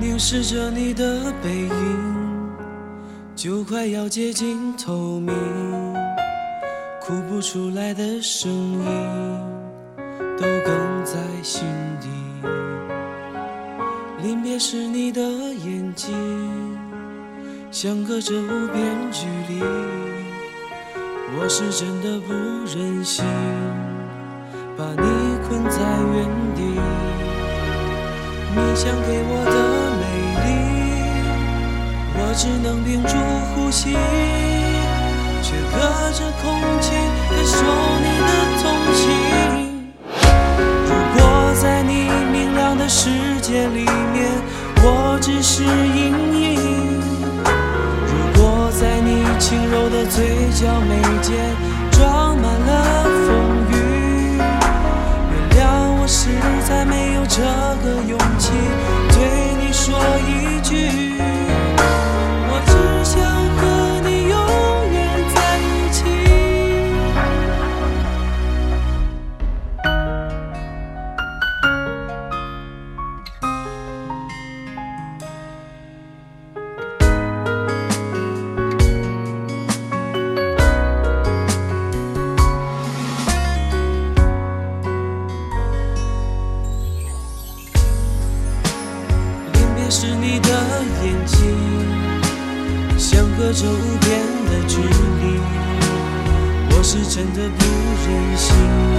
凝视着你的背影，就快要接近透明，哭不出来的声音都哽在心底。临别时你的眼睛，相隔着无边距离，我是真的不忍心把你困在原地。你想给我的里，我只能屏住呼吸，却隔着空气感受你的同情。如果在你明亮的世界里面，我只是阴影；如果在你轻柔的嘴角眉间是你的眼睛，相隔着无边的距离，我是真的不忍心。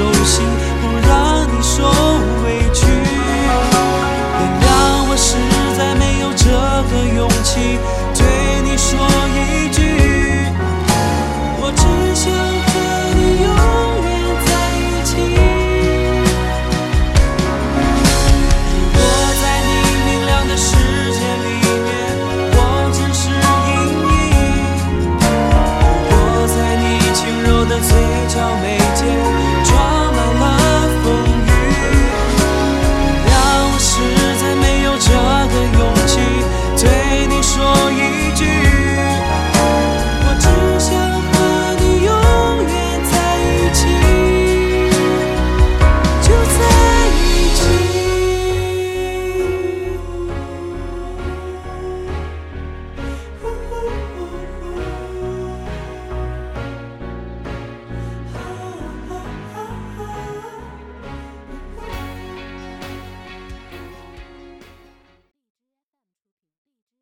手心